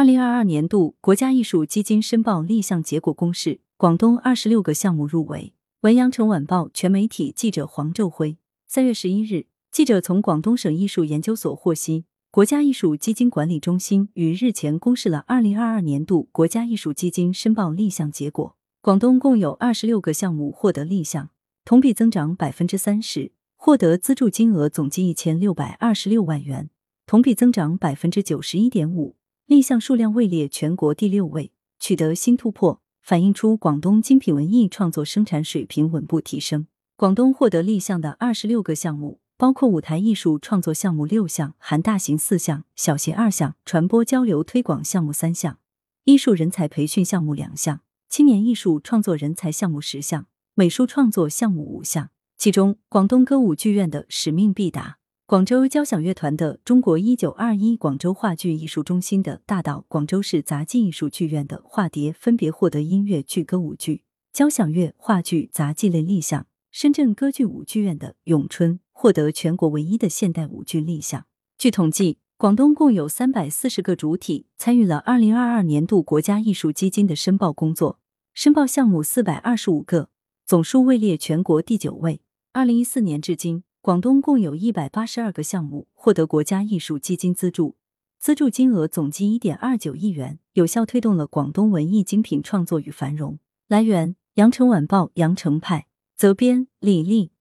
二零二二年度国家艺术基金申报立项结果公示，广东二十六个项目入围。文阳城晚报全媒体记者黄昼辉，三月十一日，记者从广东省艺术研究所获悉，国家艺术基金管理中心于日前公示了二零二二年度国家艺术基金申报立项结果。广东共有二十六个项目获得立项，同比增长百分之三十，获得资助金额总计一千六百二十六万元，同比增长百分之九十一点五。立项数量位列全国第六位，取得新突破，反映出广东精品文艺创作生产水平稳步提升。广东获得立项的二十六个项目，包括舞台艺术创作项目六项，含大型四项、小型二项；传播交流推广项目三项，艺术人才培训项目两项，青年艺术创作人才项目十项，美术创作项目五项。其中，广东歌舞剧院的使命必达。广州交响乐团的中国一九二一、广州话剧艺术中心的大道、广州市杂技艺术剧院的化蝶分别获得音乐剧、歌舞剧、交响乐、话剧、杂技类立项。深圳歌剧舞剧院的咏春获得全国唯一的现代舞剧立项。据统计，广东共有三百四十个主体参与了二零二二年度国家艺术基金的申报工作，申报项目四百二十五个，总数位列全国第九位。二零一四年至今。广东共有一百八十二个项目获得国家艺术基金资助，资助金额总计一点二九亿元，有效推动了广东文艺精品创作与繁荣。来源：羊城晚报羊城派，责编：李丽。